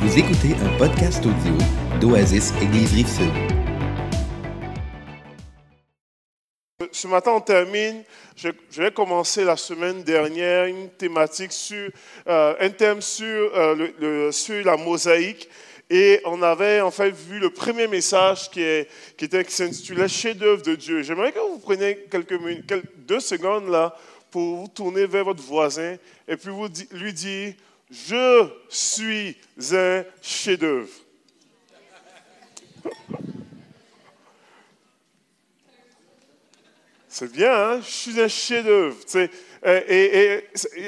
Vous écoutez un podcast audio d'Oasis Église Rive-Sud. Ce matin, on termine. Je, je vais commencer la semaine dernière une thématique sur euh, un thème sur, euh, le- sur la mosaïque. Et on avait en fait vu le premier message qui, est, qui, était, qui s'intitulait Chef-d'œuvre de Dieu. J'aimerais que vous preniez quelques deux secondes là pour vous tourner vers votre voisin et puis vous lui dire Je suis un chef-d'œuvre. C'est bien, hein? je suis un chef-d'œuvre. Euh,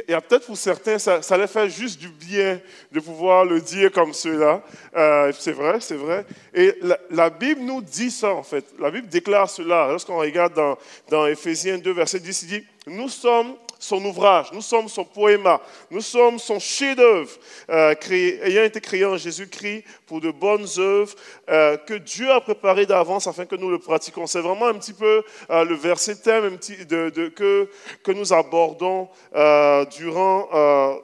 Et peut-être pour certains, ça, ça leur fait juste du bien de pouvoir le dire comme cela. Euh, c'est vrai, c'est vrai. Et la, Bible nous dit ça, en fait. La Bible déclare cela. Lorsqu'on regarde dans, dans Éphésiens 2, verset 10, il dit Nous sommes son ouvrage, nous sommes son poéma, nous sommes son chef-d'œuvre, euh, ayant été créé en Jésus-Christ pour de bonnes œuvres euh, que Dieu a préparées d'avance afin que nous le pratiquions. C'est vraiment un petit peu euh, le verset thème de, que, que nous abordons euh, durant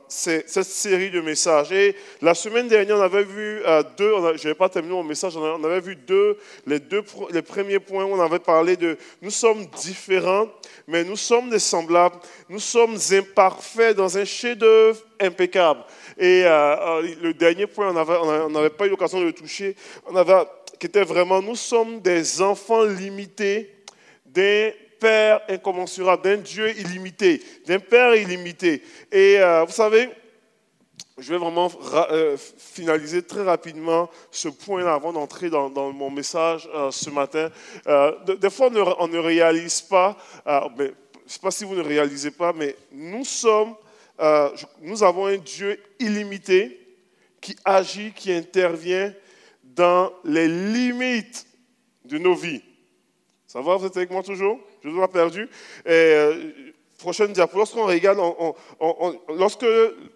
cette série de messages. Et la semaine dernière, on avait vu deux, je n'avais pas terminé mon message, on avait vu deux, les deux les premiers points où on avait parlé de nous sommes différents, mais nous sommes des semblables, nous sommes imparfaits dans un chef-d'œuvre impeccable. Et euh, euh, le dernier point, on n'avait pas eu l'occasion de le toucher, on avait, qui était vraiment, nous sommes des enfants limités d'un Père incommensurable, d'un Dieu illimité, d'un Père illimité. Et euh, vous savez, je vais vraiment ra- euh, finaliser très rapidement ce point-là avant d'entrer dans, mon message euh, ce matin. Euh, de- des fois, on ne, réalise pas, je ne sais pas si vous ne réalisez pas, mais nous sommes, nous avons un Dieu illimité qui agit, qui intervient dans les limites de nos vies. Ça va, vous êtes avec moi toujours? Je ne vous ai pas perdu. Prochaine diapo. Lorsqu'on regarde, lorsque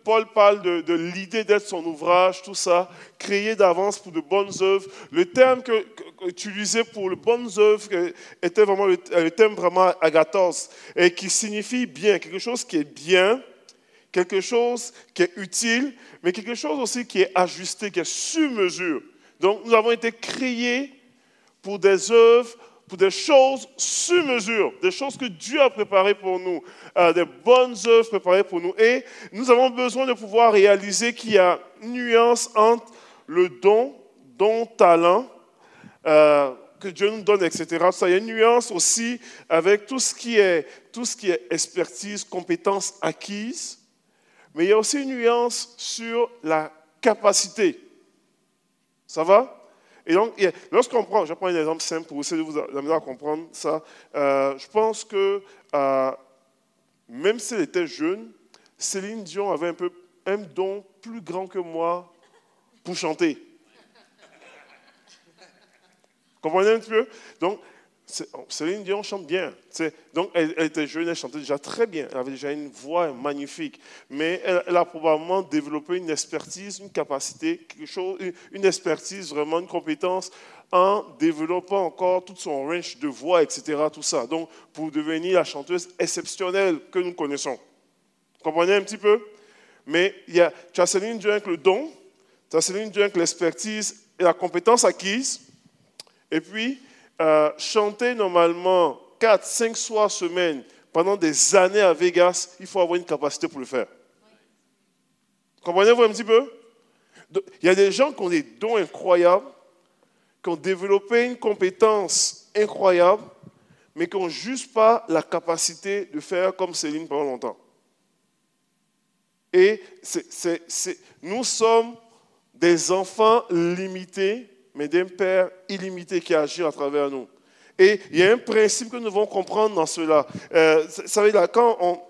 Paul parle de, l'idée d'être son ouvrage, tout ça, créé d'avance pour de bonnes œuvres, le terme que, que- utilisé pour les bonnes œuvres que- était vraiment le, le terme vraiment agathos, et qui signifie bien, quelque chose qui est bien, quelque chose qui est utile, mais quelque chose aussi qui est ajusté, qui est sur mesure. Donc, nous avons été créés pour des œuvres, des choses sur mesure, des choses que Dieu a préparées pour nous, euh, des bonnes œuvres préparées pour nous. Et nous avons besoin de pouvoir réaliser qu'il y a une nuance entre le don, don, talent, euh, que Dieu nous donne, etc. Ça, il y a une nuance aussi avec tout ce qui est, tout ce qui est expertise, compétences acquises, mais il y a aussi une nuance sur la capacité. Ça va? Et donc, lorsqu'on prend, je prends un exemple simple pour essayer de vous amener à comprendre ça. Euh, je pense que euh, même si elle était jeune, Céline Dion avait un, peu, un don plus grand que moi pour chanter. Comprenez un petit peu? Donc, Céline Dion chante bien. C'est- Donc, elle, était jeune, elle chantait déjà très bien. Elle avait déjà une voix magnifique. Mais elle, a probablement développé une expertise, une capacité, quelque chose, une, une expertise, vraiment une compétence en développant encore tout son range de voix, etc. Tout ça. Donc, pour devenir la chanteuse exceptionnelle que nous connaissons. Vous comprenez un petit peu? Mais il y a, tu as Céline Dion avec le don, tu as Céline Dion avec l'expertise et la compétence acquise. Et puis, euh, chanter normalement 4, 5 soirs semaine pendant des années à Vegas, il faut avoir une capacité pour le faire. Comprenez-vous un petit peu? Il y a des gens qui ont des dons incroyables, qui ont développé une compétence incroyable, mais qui n'ont juste pas la capacité de faire comme Céline pendant longtemps. Et nous sommes des enfants limités, mais d'un Père illimité qui agit à travers nous. Et il y a un principe que nous devons comprendre dans cela. Euh, quand on,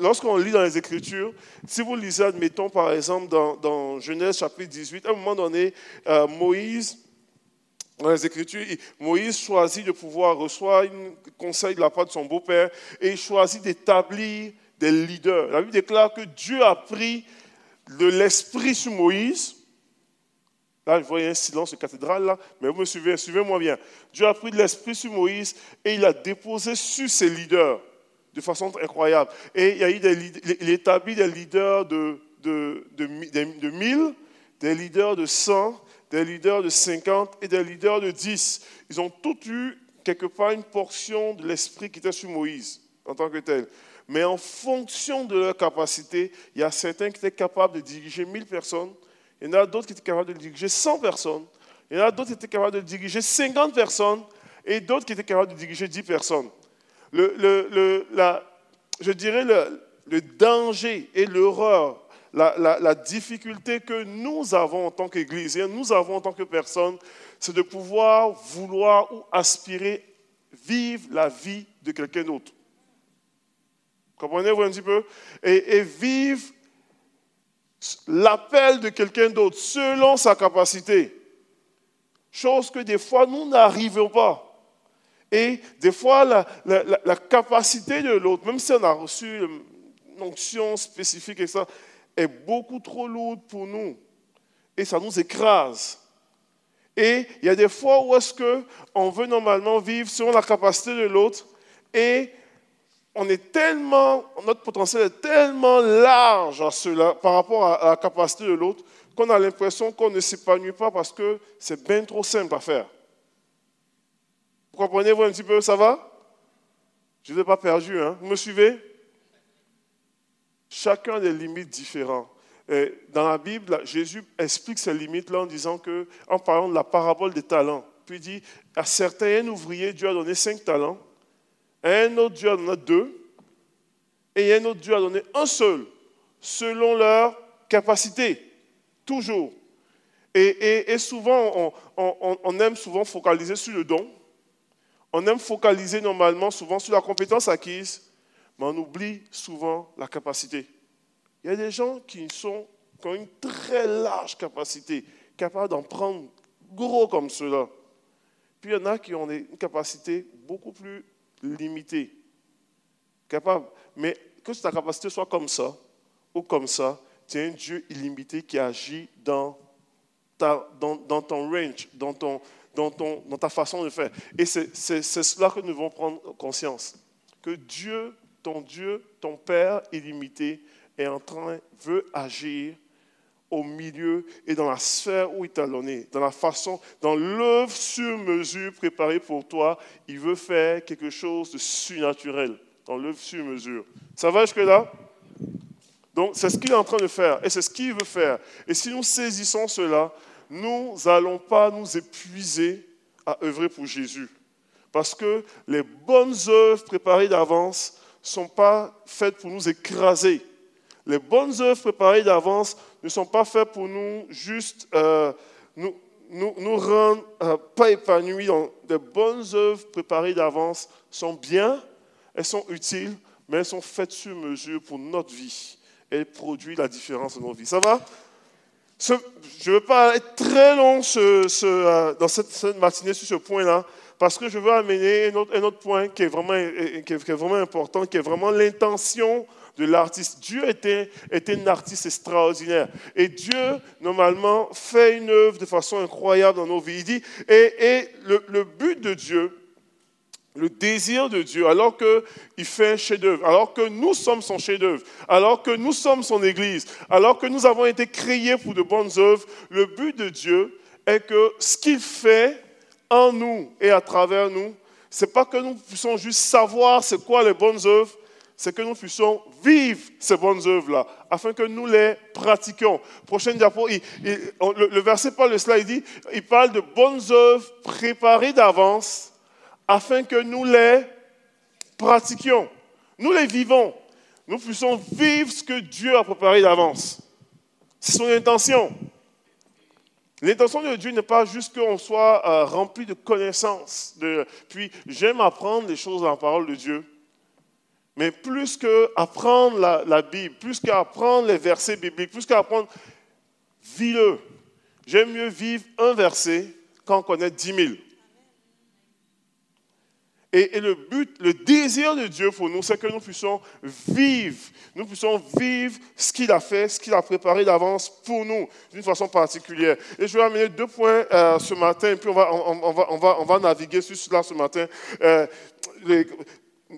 lorsqu'on lit dans les Écritures, si vous lisez, admettons, par exemple, dans, Genèse chapitre 18, à un moment donné, euh, Moïse, dans les Écritures, Moïse choisit de pouvoir recevoir un conseil de la part de son beau-père et il choisit d'établir des leaders. La Bible déclare que Dieu a pris de l'esprit sur Moïse. Là, je a un silence de cathédrale, là, mais vous me suivez, suivez-moi bien. Dieu a pris de l'esprit sur Moïse et il a déposé sur ses leaders de façon incroyable. Et il, y a eu des, des leaders de, de, de, de 1000, des leaders de 100, des leaders de 50 et des leaders de 10. Ils ont tous eu quelque part une portion de l'esprit qui était sur Moïse en tant que tel. Mais en fonction de leur capacité, il y a certains qui étaient capables de diriger 1000 personnes, il y en a d'autres qui étaient capables de diriger 100 personnes, il y en a d'autres qui étaient capables de diriger 50 personnes et d'autres qui étaient capables de diriger 10 personnes. Le, je dirais le, danger et l'horreur, la, difficulté que nous avons en tant qu'Église, nous avons en tant que personnes, c'est de pouvoir vouloir ou aspirer vivre la vie de quelqu'un d'autre. Comprenez-vous un petit peu? Et, et vivre l'appel de quelqu'un d'autre selon sa capacité. Chose que des fois nous n'arrivons pas. Et des fois, la, capacité de l'autre, même si on a reçu une onction spécifique et ça, est beaucoup trop lourde pour nous. Et ça nous écrase. Et il y a des fois où est-ce qu'on veut normalement vivre selon la capacité de l'autre et on est tellement, notre potentiel est tellement large par rapport à la capacité de l'autre qu'on a l'impression qu'on ne s'épanouit pas parce que c'est bien trop simple à faire. Vous comprenez-vous un petit peu, ça va? Je n'ai pas perdu, hein. Vous me suivez? Chacun a des limites différentes. dans la Bible, Jésus explique ces limites-là en disant que, en parlant de la parabole des talents, puis il dit, à certains, un ouvrier, Dieu a donné cinq talents, un autre, Dieu a donné deux, et un autre, Dieu a donné un seul, selon leur capacité, toujours. Et, souvent, on aime souvent focaliser sur le don, on aime focaliser normalement souvent sur la compétence acquise, mais on oublie souvent la capacité. Il y a des gens qui, qui ont une très large capacité, capables d'en prendre gros comme cela. Puis il y en a qui ont une capacité beaucoup plus limitée. Capable. Mais que ta capacité soit comme ça ou comme ça, tu es un Dieu illimité qui agit dans, ta, dans, dans ton range, dans ton, dans, ton, dans ta façon de faire. Et c'est cela que nous devons prendre conscience. Que Dieu, ton Dieu, ton Père illimité, est en train, veut agir au milieu et dans la sphère où il t'a donné, dans la façon, dans l'œuvre sur mesure préparée pour toi, il veut faire quelque chose de surnaturel, dans l'œuvre sur mesure. Ça va jusque-là Donc, c'est ce qu'il est en train de faire et c'est ce qu'il veut faire. Et si nous saisissons cela, nous n'allons pas nous épuiser à œuvrer pour Jésus. Parce que les bonnes œuvres préparées d'avance ne sont pas faites pour nous écraser. Les bonnes œuvres préparées d'avance ne sont pas faites pour nous juste euh, nous, nous, rendre euh, pas épanouis. Les bonnes œuvres préparées d'avance sont bien, elles sont utiles, mais elles sont faites sur mesure pour notre vie. Elles produisent la différence dans nos vies. Ça va? Je ne veux pas être très long euh, dans cette, matinée sur ce point-là, parce que je veux amener un autre, point qui est, vraiment, qui est, vraiment important, qui est vraiment l'intention de l'artiste. Dieu était, était un artiste extraordinaire. Et Dieu, normalement, fait une œuvre de façon incroyable dans nos vies. Il dit, et, et le, but de Dieu, le désir de Dieu, alors qu'il fait un chef-d'œuvre, alors que nous sommes son chef-d'œuvre, alors que nous sommes son Église, alors que nous avons été créés pour de bonnes œuvres, le but de Dieu est que ce qu'il fait en nous et à travers nous, c'est pas que nous puissions juste savoir c'est quoi les bonnes œuvres, c'est que nous puissions vivre ces bonnes œuvres-là, afin que nous les pratiquions. Prochaine diapo, le, verset parle de cela, il dit, il parle de bonnes œuvres préparées d'avance afin que nous les pratiquions, nous les vivons, nous puissions vivre ce que Dieu a préparé d'avance. C'est son intention. L'intention de Dieu n'est pas juste qu'on soit euh, rempli de connaissances. Puis j'aime apprendre les choses dans la parole de Dieu. Mais plus qu'apprendre la, la Bible, plus qu'apprendre les versets bibliques, plus qu'apprendre, vis-le. J'aime mieux vivre un verset qu'en connaître dix mille. Et, le but, le désir de Dieu pour nous, c'est que nous puissions vivre, nous puissions vivre ce qu'il a fait, ce qu'il a préparé d'avance pour nous, d'une façon particulière. Et je vais amener deux points euh, ce matin, et puis on va, on, va, on, va, on va naviguer sur cela ce matin. Euh,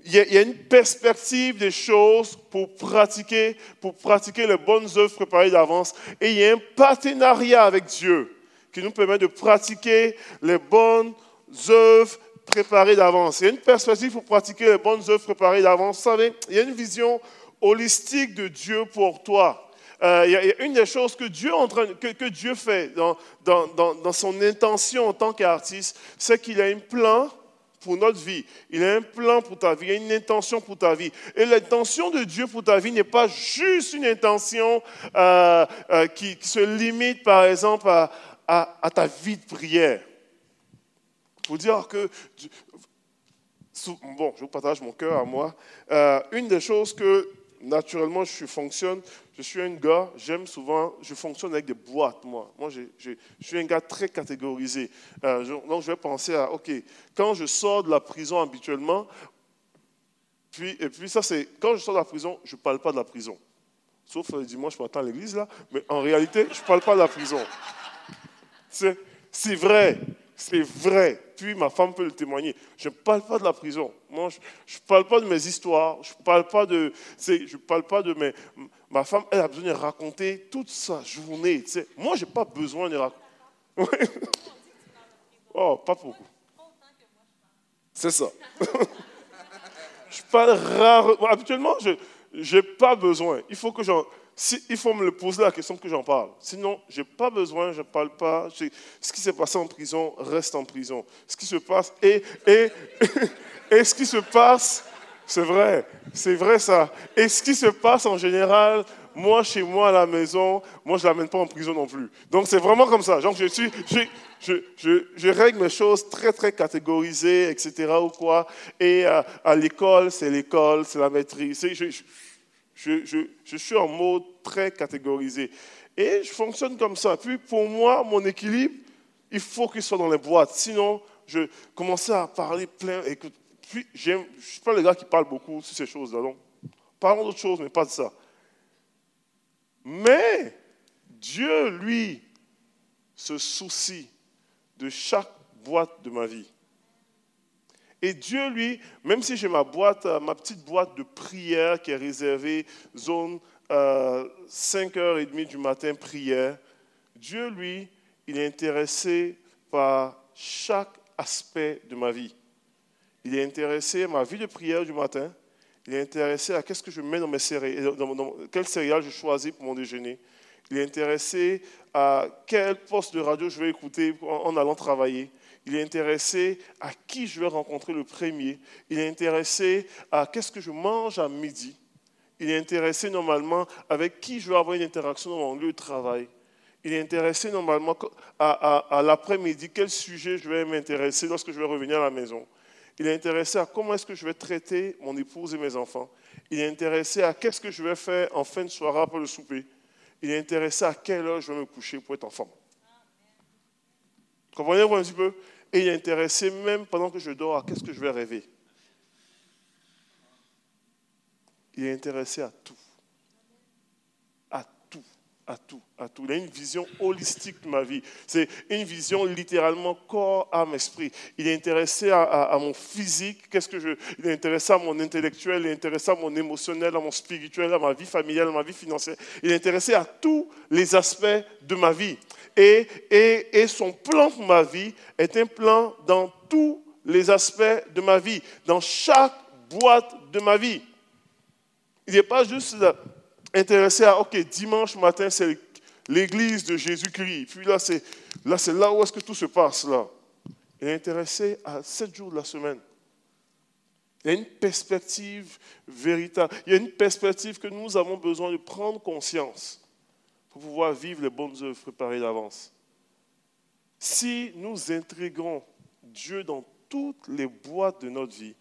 il y, a, une perspective des choses pour pratiquer, pour pratiquer les bonnes œuvres préparées d'avance. Et il y a un partenariat avec Dieu qui nous permet de pratiquer les bonnes œuvres préparées d'avance. Il y a une perspective pour pratiquer les bonnes œuvres préparées d'avance. Vous savez, il y a une vision holistique de Dieu pour toi. Euh, il y a une des choses que Dieu, fait dans, dans son intention en tant qu'artiste, c'est qu'il a un plan pour notre vie. Il a un plan pour ta vie, il a une intention pour ta vie. Et l'intention de Dieu pour ta vie n'est pas juste une intention euh, euh, qui, se limite, par exemple, à, ta vie de prière. Pour dire que, bon, je vous partage mon cœur à moi. Euh, une des choses que naturellement je fonctionne, je suis un gars, j'aime souvent, je fonctionne avec des boîtes, moi. Moi, je, suis un gars très catégorisé. Euh, donc, je vais penser à, OK, quand je sors de la prison habituellement, puis, et puis ça, c'est, quand je sors de la prison, je ne parle pas de la prison. Sauf le dimanche matin à l'église, là. Mais en réalité, je ne parle pas de la prison. C'est, c'est vrai. C'est vrai. Puis ma femme peut le témoigner. Je ne parle pas de la prison. Je ne parle pas de mes histoires. Je ne parle pas de. Je parle pas de mes. Ma femme, elle a besoin de raconter toute sa journée. Moi, je n'ai pas besoin de raconter. oh, pas beaucoup. C'est ça. je parle rare. Habituellement, je n'ai pas besoin. Il faut que j'en il faut me le poser la question que j'en parle. Sinon, je n'ai pas besoin, je ne parle pas. Ce qui s'est passé en prison reste en prison. Ce qui se passe, et, et, et ce qui se passe, c'est vrai, c'est vrai ça. Et ce qui se passe en général, moi, chez moi, à la maison, moi, je ne l'amène pas en prison non plus. Donc, c'est vraiment comme ça. Genre, je, suis, je, je, je, règle mes choses très, très catégorisées, etc. ou quoi. Et euh, à l'école, c'est l'école, c'est la maîtrise. Je, suis en mode très catégorisé. Et je fonctionne comme ça. Puis pour moi, mon équilibre, il faut qu'il soit dans les boîtes. Sinon, je commençais à parler plein. Et puis, je ne suis pas le gars qui parle beaucoup sur ces choses-là. Donc, parlons d'autres choses, mais pas de ça. Mais Dieu, lui, se soucie de chaque boîte de ma vie. Et Dieu, lui, même si j'ai ma boîte, euh, ma petite boîte de prière qui est réservée zone 5h30 euh, du matin prière, Dieu, lui, il est intéressé par chaque aspect de ma vie. Il est intéressé à ma vie de prière du matin. Il est intéressé à qu'est-ce que je mets dans mes céréales, dans, quel céréales je choisis pour mon déjeuner. Il est intéressé à quel poste de radio je vais écouter en allant travailler. Il est intéressé à qui je vais rencontrer le premier. Il est intéressé à qu'est-ce que je mange à midi. Il est intéressé normalement avec qui je vais avoir une interaction dans mon lieu de travail. Il est intéressé normalement à, l'après-midi, quel sujet je vais m'intéresser lorsque je vais revenir à la maison. Il est intéressé à comment est-ce que je vais traiter mon épouse et mes enfants. Il est intéressé à qu'est-ce que je vais faire en fin de soirée après le souper. Il est intéressé à quelle heure je vais me coucher pour être en forme. Comprenez-vous un petit peu? Et il est intéressé même pendant que je dors à qu'est-ce que je vais rêver. Il est intéressé à tout. À tout, à tout, à tout. Il a une vision holistique de ma vie. C'est une vision littéralement corps, âme, esprit. Il est intéressé à, mon physique. Qu'est-ce que je, il est intéressé à mon intellectuel, il est intéressé à mon émotionnel, à mon spirituel, à ma vie familiale, à ma vie financière. Il est intéressé à tous les aspects de ma vie. Et, son plan pour ma vie est un plan dans tous les aspects de ma vie, dans chaque boîte de ma vie. Il n'est pas juste intéressé à, OK, dimanche matin, c'est l'église de Jésus-Christ. Puis là, c'est là, là où est-ce que tout se passe, là. Il est intéressé à sept jours de la semaine. Il y a une perspective véritable. Il y a une perspective que nous avons besoin de prendre conscience pour pouvoir vivre les bonnes œuvres préparées d'avance. Si nous intégrons Dieu dans toutes les boîtes de notre vie,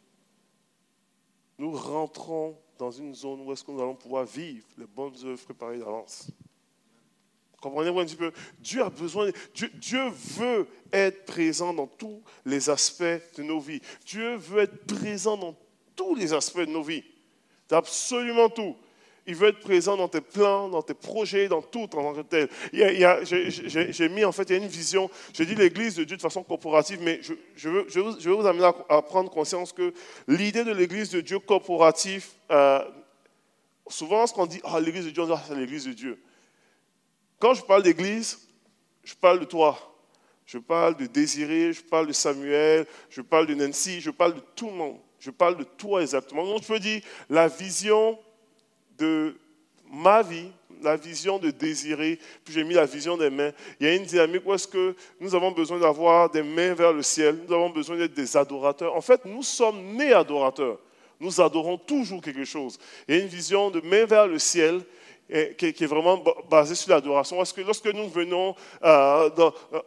nous rentrons dans une zone où est-ce que nous allons pouvoir vivre les bonnes œuvres préparées d'avance. Comprenez-vous un petit peu? Dieu a besoin, Dieu, Dieu, veut être présent dans tous les aspects de nos vies. Dieu veut être présent dans tous les aspects de nos vies. Absolument tout. Il veut être présent dans tes plans, dans tes projets, dans tout en tant que tel. J'ai mis en fait, il y a une vision. J'ai dit l'Église de Dieu de façon corporative, mais je, je, veux, je, veux, vous amener à, prendre conscience que l'idée de l'Église de Dieu corporative, euh, souvent, ce qu'on dit, ah, l'Église de Dieu, c'est l'Église de Dieu. Quand je parle d'Église, je parle de toi. Je parle de Désiré, je parle de Samuel, je parle de Nancy, je parle de tout le monde. Je parle de toi exactement. Donc, je peux dire la vision de ma vie, la vision de désirer, puis j'ai mis la vision des mains. Il y a une dynamique où est-ce que nous avons besoin d'avoir des mains vers le ciel, nous avons besoin d'être des adorateurs. En fait, nous sommes nés adorateurs. Nous adorons toujours quelque chose. Il y a une vision de main vers le ciel qui est vraiment basée sur l'adoration. Parce que lorsque nous venons euh,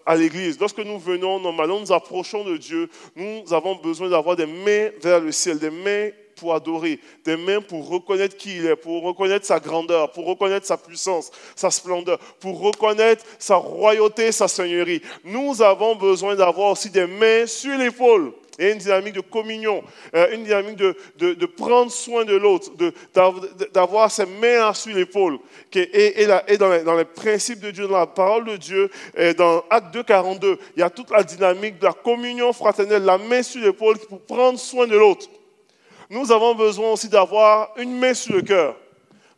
à l'église, lorsque nous venons, normalement, nous approchons de Dieu, nous avons besoin d'avoir des mains vers le ciel, des mains pour adorer, des mains pour reconnaître qui il est, pour reconnaître sa grandeur, pour reconnaître sa puissance, sa splendeur, pour reconnaître sa royauté, sa seigneurie. Nous avons besoin d'avoir aussi des mains sur l'épaule. Et une dynamique de communion, euh, une dynamique de, de, prendre soin de l'autre, d'avoir ses mains sur l'épaule. Et, et, dans, les, principes de Dieu, dans la parole de Dieu, dans Acte 2, 42, il y a toute la dynamique de la communion fraternelle, la main sur l'épaule pour prendre soin de l'autre nous avons besoin aussi d'avoir une main sur le cœur.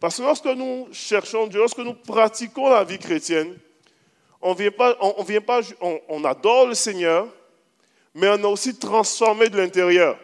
Parce que lorsque nous cherchons Dieu, lorsque nous pratiquons la vie chrétienne, on, vient pas, on, vient pas, on, adore le Seigneur, mais on a aussi transformé de l'intérieur.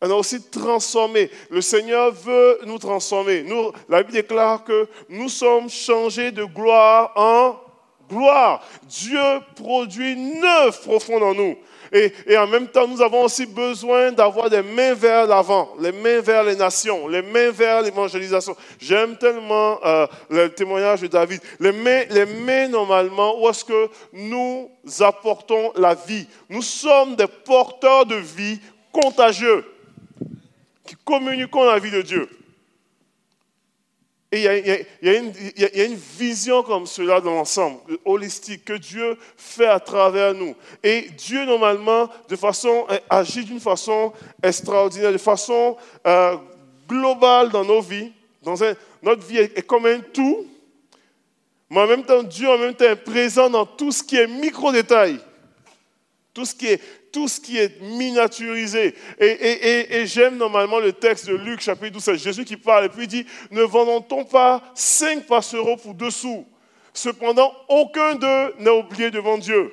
On a aussi transformé. Le Seigneur veut nous transformer. La Bible déclare que nous sommes changés de gloire en gloire. Dieu produit neuf profond en nous. Et, en même temps, nous avons aussi besoin d'avoir des mains vers l'avant, les mains vers les nations, les mains vers l'évangélisation. J'aime tellement euh, le témoignage de David. Les mains, les mains normalement, où est-ce que nous apportons la vie? Nous sommes des porteurs de vie contagieux qui communiquons la vie de Dieu. Et il y, a, une vision comme cela dans l'ensemble, holistique, que Dieu fait à travers nous. Et Dieu, normalement, de façon, agit d'une façon extraordinaire, de façon euh, globale dans nos vies. Notre vie est, comme un tout, mais en même temps, Dieu en même temps est présent dans tout ce qui est micro-détail. Tout ce qui est tout ce qui est miniaturisé. Et, j'aime normalement le texte de Luc chapitre 12, c'est Jésus qui parle, et puis il dit, ne vendons-on pas cinq passereaux pour deux sous Cependant, aucun d'eux n'a oublié devant Dieu.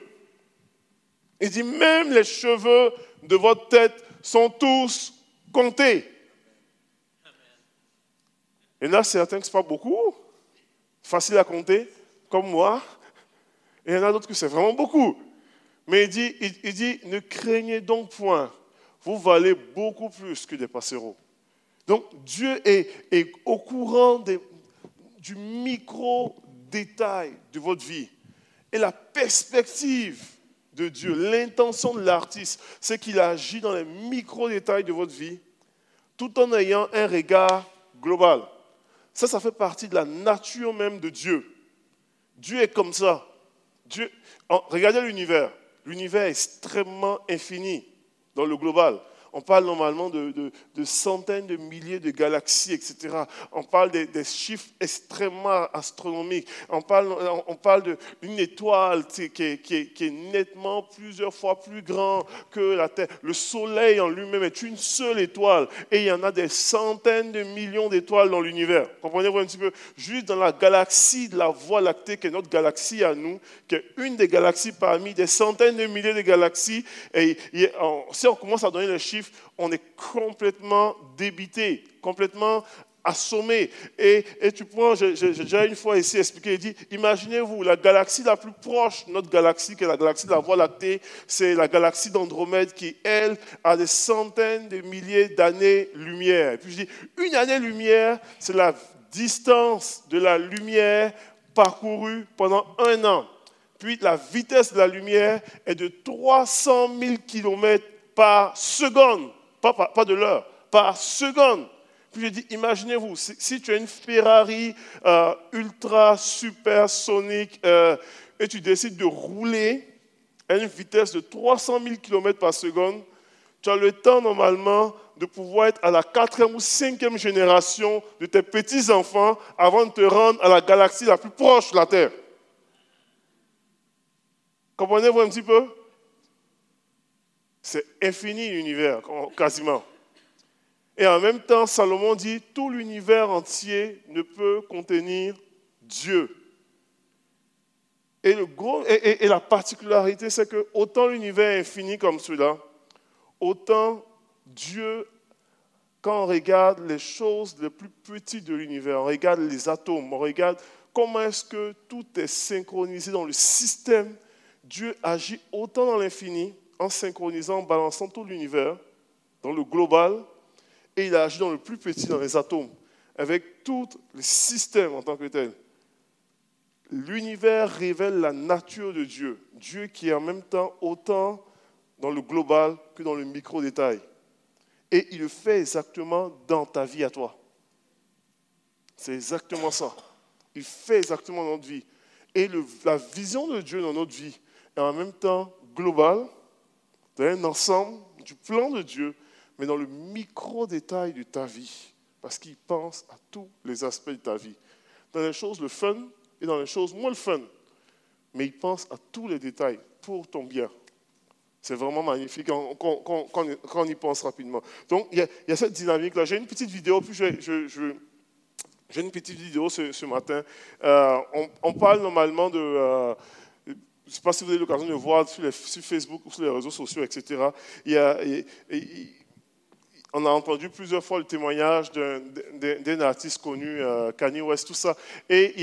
Il dit, même les cheveux de votre tête sont tous comptés. Et là, certains que ce n'est pas beaucoup, facile à compter, comme moi. Et il y en a d'autres que c'est vraiment beaucoup. Mais il dit, ne craignez donc point, vous valez beaucoup plus que des passereaux. Donc Dieu est, au courant du micro-détail de votre vie. Et la perspective de Dieu, l'intention de l'artiste, c'est qu'il agit dans les micro-détails de votre vie, tout en ayant un regard global. Ça, ça fait partie de la nature même de Dieu. Dieu est comme ça. Dieu, regardez l'univers l'univers est extrêmement infini dans le global. On parle normalement de, centaines de milliers de galaxies, etc. On parle des, chiffres extrêmement astronomiques. On parle, d'une étoile qui est, nettement plusieurs fois plus grand que la Terre. Le Soleil en lui-même est une seule étoile. Et il y en a des centaines de millions d'étoiles dans l'univers. Comprenez-vous un petit peu? Juste dans la galaxie de la Voie lactée, qui est notre galaxie à nous, qui est une des galaxies parmi des centaines de milliers de galaxies. Et, si on commence à donner les chiffres, on est complètement débité, complètement assommé. Et, tu prends, j'ai déjà une fois ici expliqué, il dit, imaginez-vous, la galaxie la plus proche, notre galaxie, qui est la galaxie de la Voie lactée, c'est la galaxie d'Andromède qui, elle, a des centaines de milliers d'années-lumière. Et puis je dis, une année-lumière, c'est la distance de la lumière parcourue pendant un an. Puis la vitesse de la lumière est de 300 000 km par seconde, pas, pas, de l'heure, par seconde. Puis je dis, imaginez-vous, si, tu as une Ferrari euh, ultra super sonique euh, et tu décides de rouler à une vitesse de 300 000 km par seconde, tu as le temps normalement de pouvoir être à la quatrième ou cinquième génération de tes petits-enfants avant de te rendre à la galaxie la plus proche de la Terre. Comprenez-vous un petit peu? C'est infini l'univers, quasiment. Et en même temps, Salomon dit, tout l'univers entier ne peut contenir Dieu. Et, le gros, et, la particularité, c'est que autant l'univers est infini comme cela, autant Dieu, quand on regarde les choses les plus petites de l'univers, on regarde les atomes, on regarde comment est-ce que tout est synchronisé dans le système, Dieu agit autant dans l'infini en synchronisant, en balançant tout l'univers, dans le global, et il agit dans le plus petit, dans les atomes, avec tout le système en tant que tel. L'univers révèle la nature de Dieu, Dieu qui est en même temps autant dans le global que dans le micro-détail. Et il le fait exactement dans ta vie à toi. C'est exactement ça. Il fait exactement dans notre vie. Et la vision de Dieu dans notre vie est en même temps globale, dans un ensemble du plan de Dieu, mais dans le micro-détail de ta vie. Parce qu'il pense à tous les aspects de ta vie. Dans les choses le fun, et dans les choses moins le fun. Mais il pense à tous les détails pour ton bien. C'est vraiment magnifique quand, on y pense rapidement. Donc, il y a, cette dynamique-là. J'ai une petite vidéo, puis j'ai une petite vidéo ce, matin. Euh, on, parle normalement de... Euh, je ne sais pas si vous avez l'occasion de voir sur, Facebook ou sur les réseaux sociaux, etc. Il y a, on a entendu plusieurs fois le témoignage d'un artiste connu, euh, Kanye West, tout ça. Et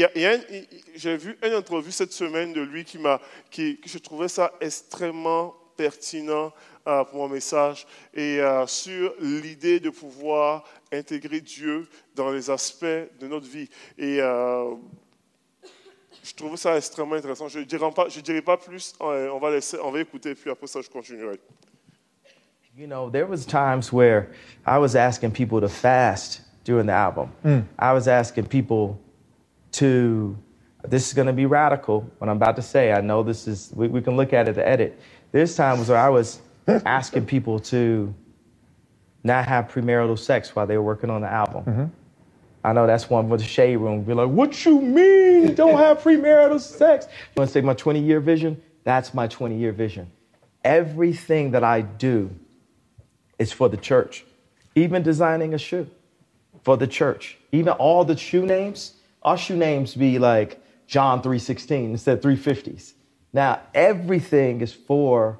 j'ai vu une interview cette semaine de lui qui m'a, qui, je trouvais ça extrêmement pertinent euh, pour mon message et euh, sur l'idée de pouvoir intégrer Dieu dans les aspects de notre vie. Et je trouvais ça extrêmement intéressant. Je ne dirai, dirai, pas plus, on va, laisser, on va écouter, puis après ça, je continuerai. You know, there was times where I was asking people to fast during the album. Mm. I was asking people to, this is going to be radical, what I'm about to say. I know this is, we, we can look at it, the edit. There's times where I was asking people to not have premarital sex while they were working on the album. Mm-hmm. I know that's one for the shade room. Be like, what you mean? Don't have premarital sex. You want to say my 20 year vision? That's my 20 year vision. Everything that I do is for the church. Even designing a shoe for the church. Even all the shoe names, our shoe names be like John 3:16 instead of 350s. Now, everything is for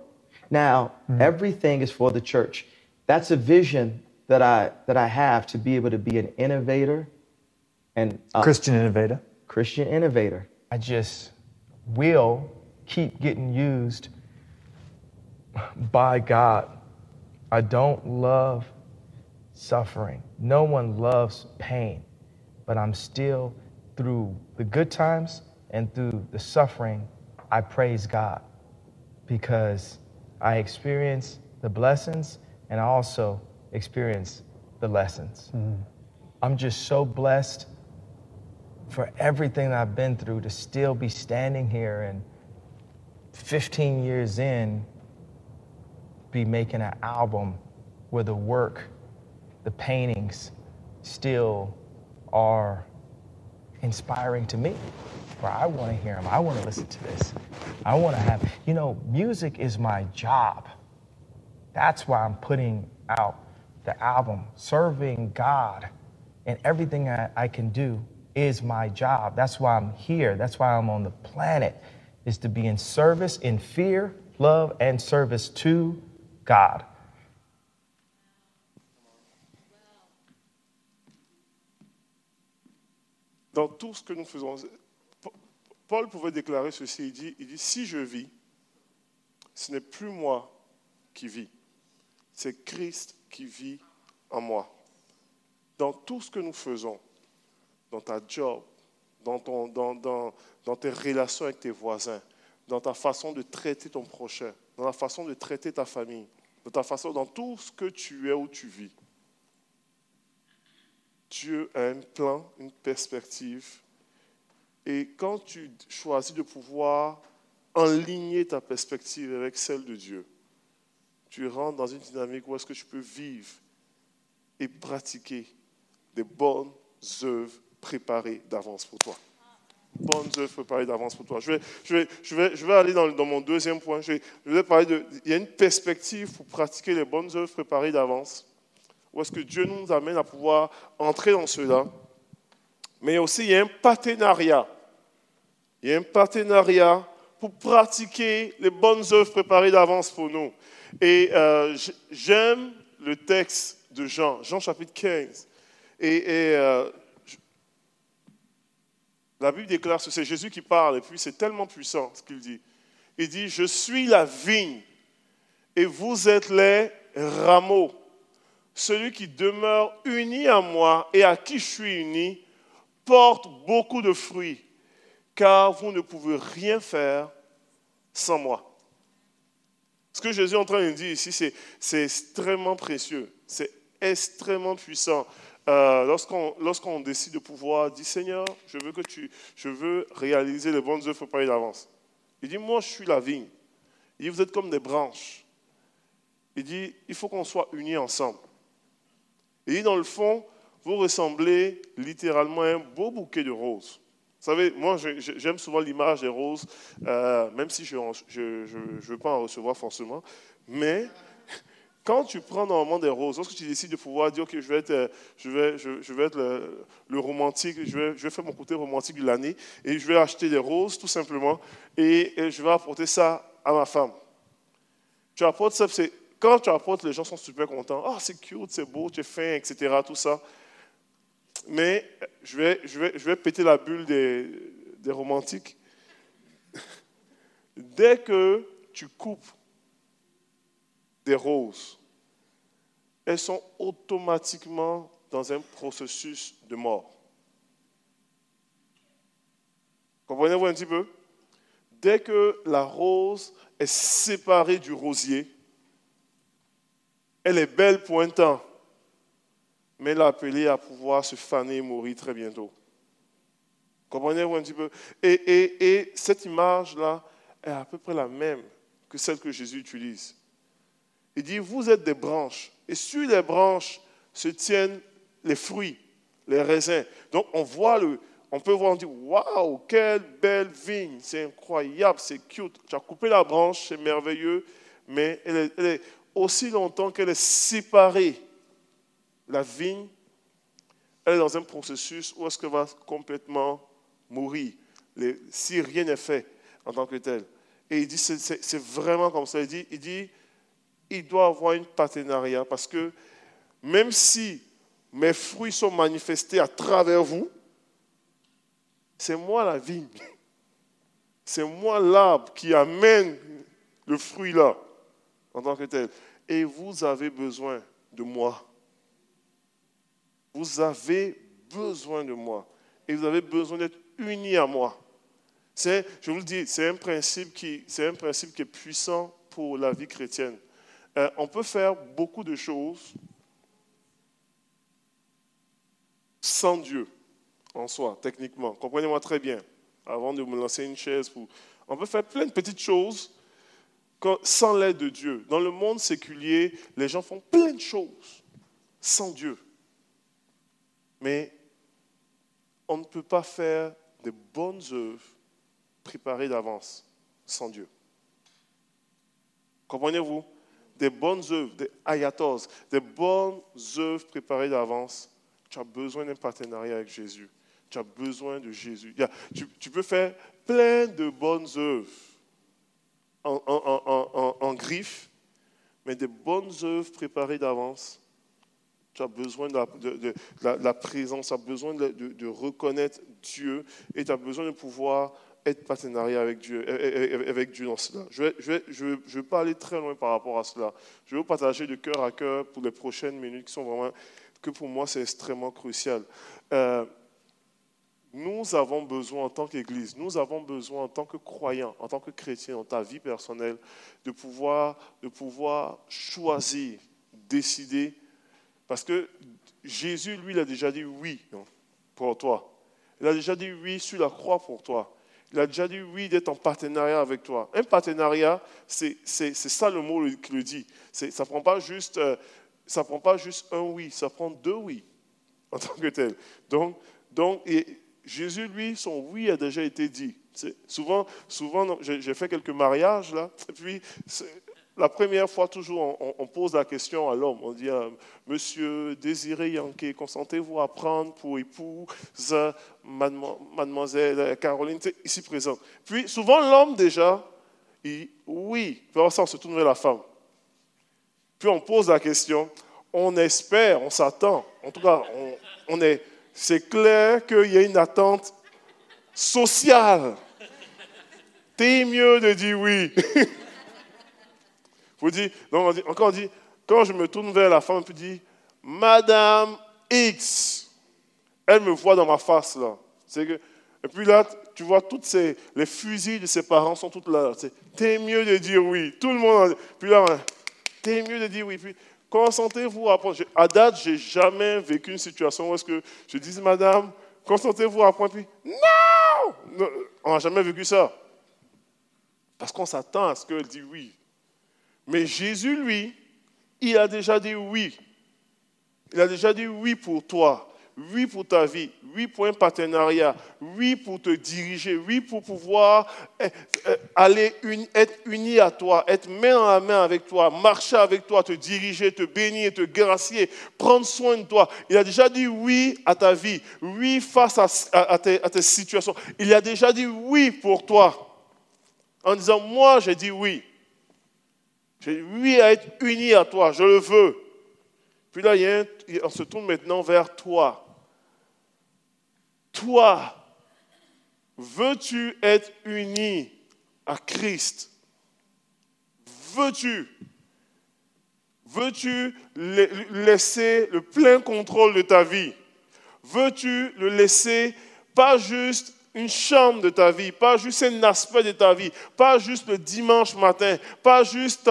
now, mm-hmm. everything is for the church. That's a vision that I that I have to be able to be an innovator and Christian innovator. Christian innovator. I just will keep getting used by God I don't love suffering. No one loves pain, but I'm still, through the good times and through the suffering, I praise God because I experience the blessings and I also experience the lessons. Mm. I'm just so blessed for everything I've been through to still be standing here and 15 years in be making an album where the work, the paintings still are inspiring to me. Where I want to hear them, I want to listen to this. I want to have, you know, music is my job. That's why I'm putting out the album. Serving God and everything I, I can do is my job. That's why I'm here. That's why I'm on the planet, is to be in service, in fear, love, and service to God. Dans tout ce que nous faisons, Paul pouvait déclarer ceci, il dit, il dit, si je vis, ce n'est plus moi qui vis, c'est Christ qui vit en moi. Dans tout ce que nous faisons, dans ta job, dans, ton, dans, dans, dans tes relations avec tes voisins, dans ta façon de traiter ton prochain, dans la façon de traiter ta famille, dans ta façon, dans tout ce que tu es où tu vis. Dieu a un plan, une perspective. Et quand tu choisis de pouvoir enligner ta perspective avec celle de Dieu, tu rentres dans une dynamique où est-ce que tu peux vivre et pratiquer des bonnes œuvres préparées d'avance pour toi. Bonnes œuvres préparées d'avance pour toi. Je vais, je vais, je vais, je vais aller dans, mon deuxième point. Je vais parler de. Il y a une perspective pour pratiquer les bonnes œuvres préparées d'avance. Où est-ce que Dieu nous amène à pouvoir entrer dans cela Mais aussi, il y a un partenariat. Il y a un partenariat pour pratiquer les bonnes œuvres préparées d'avance pour nous. Et euh, j'aime le texte de Jean, Jean chapitre 15. Et, euh, la Bible déclare que c'est Jésus qui parle, et puis c'est tellement puissant ce qu'il dit. Il dit, je suis la vigne, et vous êtes les rameaux. Celui qui demeure uni à moi et à qui je suis uni porte beaucoup de fruits, car vous ne pouvez rien faire sans moi. Ce que Jésus est en train de dire ici, c'est extrêmement précieux, c'est extrêmement puissant. Euh, lorsqu'on décide de pouvoir dire Seigneur, je veux que tu, je veux réaliser les bonnes œuvres préparées d'avance. Il dit moi je suis la vigne. Il dit vous êtes comme des branches. Il dit il faut qu'on soit unis ensemble. Il dit dans le fond vous ressemblez littéralement à un beau bouquet de roses. Vous savez, moi j'aime souvent l'image des roses, euh, même si je ne veux pas en recevoir forcément, mais quand tu prends normalement des roses, lorsque tu décides de pouvoir dire, OK, je vais être, euh, je vais, je, vais être le, romantique, je vais, je vais, faire mon côté romantique de l'année, et je vais acheter des roses, tout simplement, et, je vais apporter ça à ma femme. Tu apportes ça, c'est, quand tu apportes, les gens sont super contents. Ah, c'est cute, c'est beau, tu es fin, etc., tout ça. Mais je vais, je vais, je vais péter la bulle des, des romantiques. Dès que tu coupes des roses, elles sont automatiquement dans un processus de mort. Comprenez-vous un petit peu? Dès que la rose est séparée du rosier, elle est belle pour un temps, mais elle est appelée à pouvoir se faner et mourir très bientôt. Comprenez-vous un petit peu? Et, et cette image-là est à peu près la même que celle que Jésus utilise. Il dit, vous êtes des branches. Et sur les branches se tiennent les fruits, les raisins. Donc on voit le, on peut voir, on dit, waouh, quelle belle vigne, c'est incroyable, c'est cute. Tu as coupé la branche, c'est merveilleux, mais elle est, aussi longtemps qu'elle est séparée. La vigne, elle est dans un processus où est-ce qu'elle va complètement mourir, si rien n'est fait en tant que tel. Et il dit, c'est vraiment comme ça. Il dit, il dit il doit avoir un partenariat parce que même si mes fruits sont manifestés à travers vous, c'est moi la vigne. C'est moi l'arbre qui amène le fruit là, en tant que tel. Et vous avez besoin de moi. Vous avez besoin de moi. Et vous avez besoin d'être unis à moi. C'est, je vous le dis, c'est un principe qui, c'est un principe qui est puissant pour la vie chrétienne. Euh, on peut faire beaucoup de choses sans Dieu en soi, techniquement. Comprenez-moi très bien. Avant de me lancer une chaise, on peut faire plein de petites choses sans l'aide de Dieu. Dans le monde séculier, les gens font plein de choses sans Dieu. Mais on ne peut pas faire de bonnes œuvres préparées d'avance sans Dieu. Comprenez-vous? Des bonnes œuvres, des ayatos, des bonnes œuvres préparées d'avance, tu as besoin d'un partenariat avec Jésus. Tu as besoin de Jésus. tu, peux faire plein de bonnes œuvres en, griffe, mais des bonnes œuvres préparées d'avance. Tu as besoin de la, présence, tu as besoin de, de, reconnaître Dieu et tu as besoin de pouvoir être partenariat avec Dieu, euh, euh, euh, avec Dieu dans cela. Je ne vais, je, je, pas aller très loin par rapport à cela. Je vais vous partager de cœur à cœur pour les prochaines minutes qui sont vraiment, que pour moi c'est extrêmement crucial. nous avons besoin en tant qu'Église, nous avons besoin en tant que croyants, en tant que chrétiens, dans ta vie personnelle, de pouvoir, de pouvoir choisir, décider. Parce que Jésus, lui, il a déjà dit oui pour toi. Il a déjà dit oui sur la croix pour toi. Il a déjà dit oui d'être en partenariat avec toi. Un partenariat, c'est ça le mot qui le dit. Ça ne prend pas juste euh, prend pas juste un oui, ça prend deux oui en tant que tel. Donc, et Jésus, lui, son oui a déjà été dit. Souvent, souvent j'ai fait quelques mariages là, puis la première fois, toujours, on, pose la question à l'homme. On dit, euh, Monsieur Désiré Yankee, consentez-vous à prendre pour épouse mademoiselle Caroline, ici présente. Puis, souvent, l'homme, déjà, il oui. Puis, ça, on se tourne vers la femme. Puis, on pose la question. On espère, on s'attend. En tout cas, on, est, c'est clair qu'il y a une attente sociale. T'es mieux de dire oui. Vous dites, donc on dit, encore on dit, quand je me tourne vers la femme, je dis, Madame X, elle me voit dans ma face là. Que, et puis là, tu vois, toutes ces, les fusils de ses parents sont toutes là. T'es mieux de dire oui. Tout le monde. Puis là, t'es mieux de dire oui. Puis, consentez-vous à prendre. À date, j'ai jamais vécu une situation où est-ce que je dis, Madame, consentez-vous à prendre. Puis, non, non On n'a jamais vécu ça. Parce qu'on s'attend à ce qu'elle dise oui. Mais Jésus, lui, il a déjà dit oui. Il a déjà dit oui pour toi, oui pour ta vie, oui pour un partenariat, oui pour te diriger, oui pour pouvoir eh, eh, aller être uni à toi, être main la main avec toi, marcher avec toi, te diriger, te bénir, te gracier, prendre soin de toi. Il a déjà dit oui à ta vie, oui face à, à tes situations. Il a déjà dit oui pour toi. En disant, moi j'ai dit oui. J'ai oui à être uni à toi, je le veux. Puis là, on se tourne maintenant vers toi. Toi, veux-tu être uni à Christ? Veux-tu? Veux-tu laisser le plein contrôle de ta vie? Veux-tu le laisser pas juste une chambre de ta vie, pas juste un aspect de ta vie, pas juste le dimanche matin, pas juste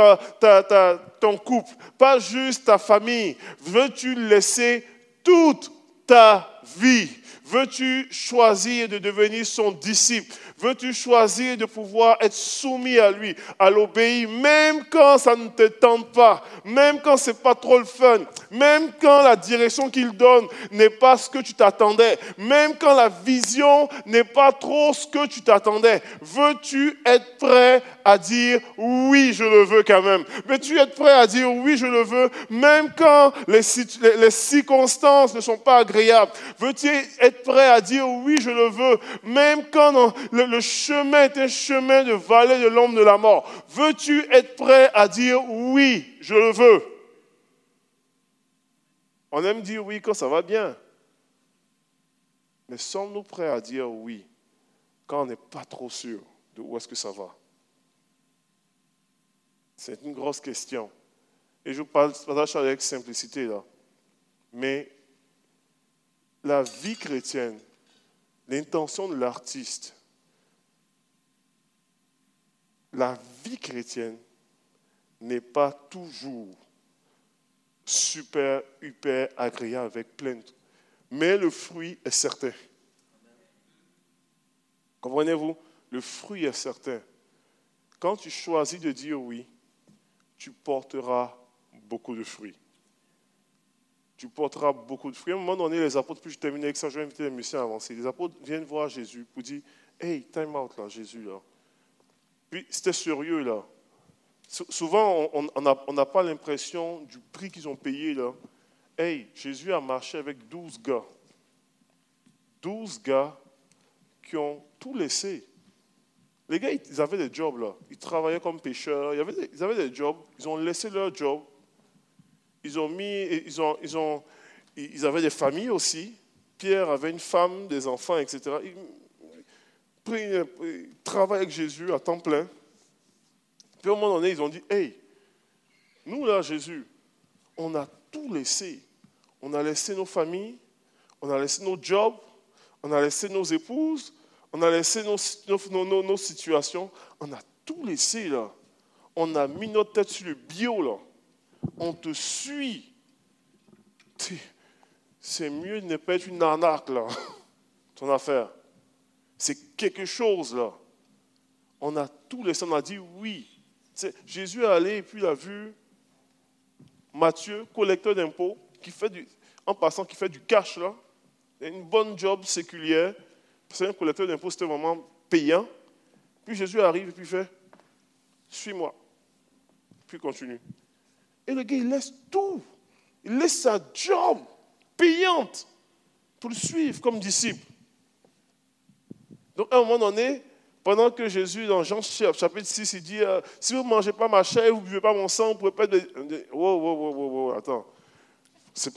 ton couple, pas juste ta famille. Veux-tu laisser toute ta vie? Veux-tu choisir de devenir son disciple? Veux-tu choisir de pouvoir être soumis à lui, à l'obéir, même quand ça ne te tente pas, même quand c'est pas trop le fun, même quand la direction qu'il donne n'est pas ce que tu t'attendais, même quand la vision n'est pas trop ce que tu t'attendais? Veux-tu être prêt à dire oui, je le veux quand même Veux-tu être prêt à dire oui, je le veux, même quand les, circonstances ne sont pas agréables Veux-tu être prêt à dire oui, je le veux, même quand le, le, chemin est un chemin de vallée de l'ombre de la mort. Veux-tu être prêt à dire oui, je le veux? On aime dire oui quand ça va bien. Mais sommes-nous prêts à dire oui quand on n'est pas trop sûr de où est-ce que ça va? C'est une grosse question. Et je parle avec simplicité là. Mais la vie chrétienne, l'intention de l'artiste, la vie chrétienne n'est pas toujours super, hyper agréable avec plein de... Mais le fruit est certain. Comprenez-vous? Le fruit est certain. Quand tu choisis de dire oui, tu porteras beaucoup de fruits. Tu porteras beaucoup de fruits. À un moment donné, les apôtres, puis je termine avec ça, je vais inviter les musiciens à avancer. Les apôtres viennent voir Jésus pour dire Hey, time out là, Jésus là. Puis c'était sérieux là. Souvent, on n'a pas l'impression du prix qu'ils ont payé là. Hey, Jésus a marché avec 12 gars. 12 gars qui ont tout laissé. Les gars, ils avaient des jobs là. Ils travaillaient comme pêcheurs. Ils avaient des, ils jobs. Ils ont laissé leur job. Ils ont mis, ils ont, ils ont, ils avaient des familles aussi. Pierre avait une femme, des enfants, etc pris, travaillent avec Jésus à temps plein. Puis à un moment donné, ils ont dit, hey, nous là, Jésus, on a tout laissé. On a laissé nos familles, on a laissé nos jobs, on a laissé nos épouses, on a laissé nos, nos, nos, situations, on a tout laissé là. On a mis notre tête sur le bio là. On te suit. C'est mieux de ne pas être une arnaque là, ton affaire. C'est quelque chose là. On a tout laissé, on a dit oui. Jésus est allé et puis il a vu Mathieu, collecteur d'impôts, qui fait du, en passant, qui fait du cash là, il a une bonne job séculière. C'est un collecteur d'impôts, c'était vraiment payant. Puis Jésus arrive et puis fait Suis-moi. Puis continue. Et le gars, il laisse tout. Il laisse sa job payante pour le suivre comme disciple. Donc, à un moment donné, pendant que Jésus, dans Jean chapitre 6, il dit euh, Si vous ne mangez pas ma chair, vous ne buvez pas mon sang, vous ne pouvez pas. De... Wow, wow, wow, wow, wow, attends. C'est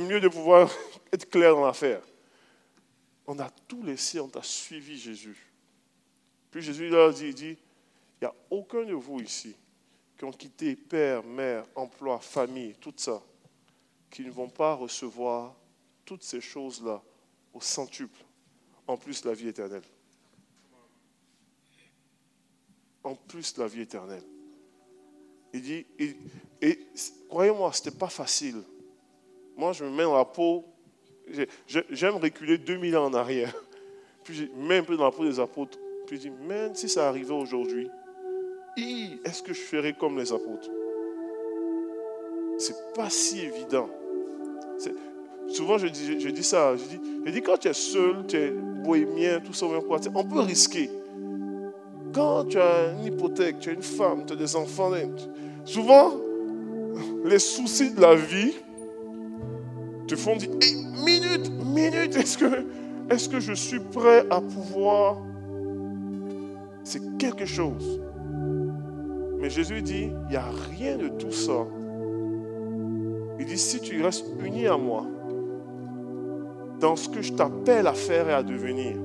mieux de pouvoir être clair dans l'affaire. On a tout laissé, on t'a suivi, Jésus. Puis Jésus leur dit, il dit, il n'y a aucun de vous ici qui ont quitté père, mère, emploi, famille, tout ça, qui ne vont pas recevoir toutes ces choses-là au centuple, en plus la vie éternelle. En plus la vie éternelle. Il dit, et, croyez-moi, ce n'était pas facile. Moi, je me mets dans la peau, j'aime reculer 2000 ans en arrière. Puis peu dans la peau des apôtres. Puis je dis, même si ça arrivait aujourd'hui, est-ce que je ferais comme les apôtres? C'est pas si évident. Souvent, je dis, je dis ça. Je dis, quand tu es seul, tu es bohémien, tout ça, on peut risquer. Quand tu as une hypothèque, tu as une femme, tu as des enfants, souvent, les soucis de la vie te font dire minute, minute, est-ce que, est que je suis prêt à pouvoir? C'est quelque chose. Mais Jésus dit, il n'y a rien de tout ça. Il dit, si tu restes uni à moi, dans ce que je t'appelle à faire et à devenir,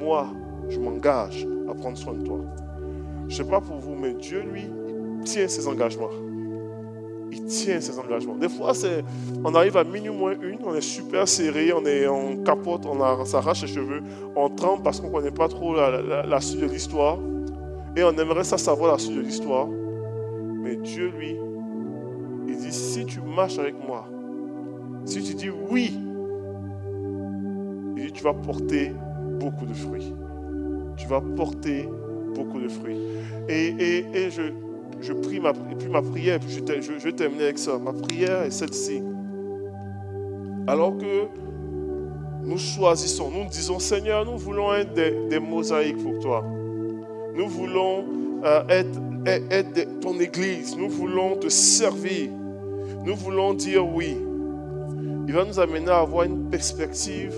moi, je m'engage à prendre soin de toi. Je ne sais pas pour vous, mais Dieu, lui, tient ses engagements. Il tient ses engagements. Des fois, on arrive à minuit moins une, on est super serré, on, est, on capote, on, s'arrache les cheveux, on tremble parce qu'on ne connaît pas trop la suite de l'histoire. Et on aimerait ça savoir la suite de l'histoire. Mais Dieu, lui, il dit, si tu marches avec moi, si tu dis oui, il dit, tu vas porter beaucoup de fruits. Tu vas porter beaucoup de fruits. Et, et, je, je prie ma, et puis ma prière, puis je, je, je avec ça. Ma prière est celle-ci. Alors que nous choisissons, nous disons, Seigneur, nous voulons être des, mosaïques pour toi. Nous voulons euh, être, ton Église. Nous voulons te servir. Nous voulons dire oui. Il va nous amener à avoir une perspective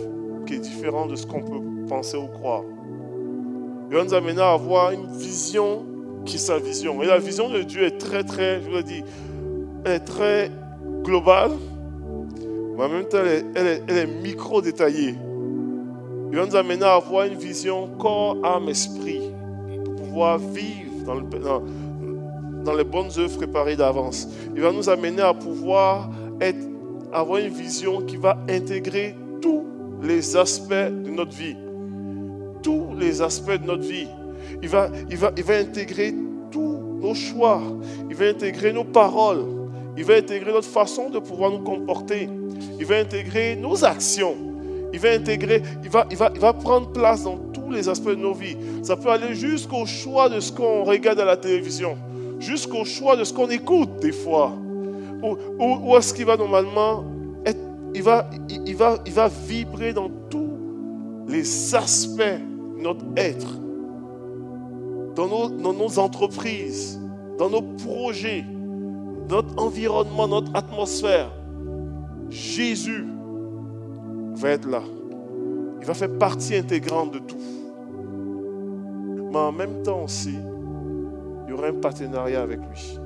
qui est différente de ce qu'on peut penser ou croire. Il va nous amener à avoir une vision qui sa vision. Et la vision de Dieu est très, très, je vous le dis, elle est très globale, mais en même temps, elle est, micro-détaillée. Il va nous amener à avoir une vision corps, âme, esprit vivre dans, dans, les bonnes œuvres préparées d'avance. Il va nous amener à pouvoir être, avoir une vision qui va intégrer tous les aspects de notre vie. Tous les aspects de notre vie. Il va, intégrer tous nos choix. Il va intégrer nos paroles. Il va intégrer notre façon de pouvoir nous comporter. Il va intégrer nos actions. Il va intégrer, il va, prendre place dans tous les aspects de nos vies. Ça peut aller jusqu'au choix de ce qu'on regarde à la télévision, jusqu'au choix de ce qu'on écoute des fois. Ou, est-ce qu'il va normalement être, il va, il, va, il va vibrer dans tous les aspects de notre être, dans nos, entreprises, dans nos projets, notre environnement, notre atmosphère. Jésus va être là. Il va faire partie intégrante de tout. Mais en même temps aussi, il y aura un partenariat avec lui.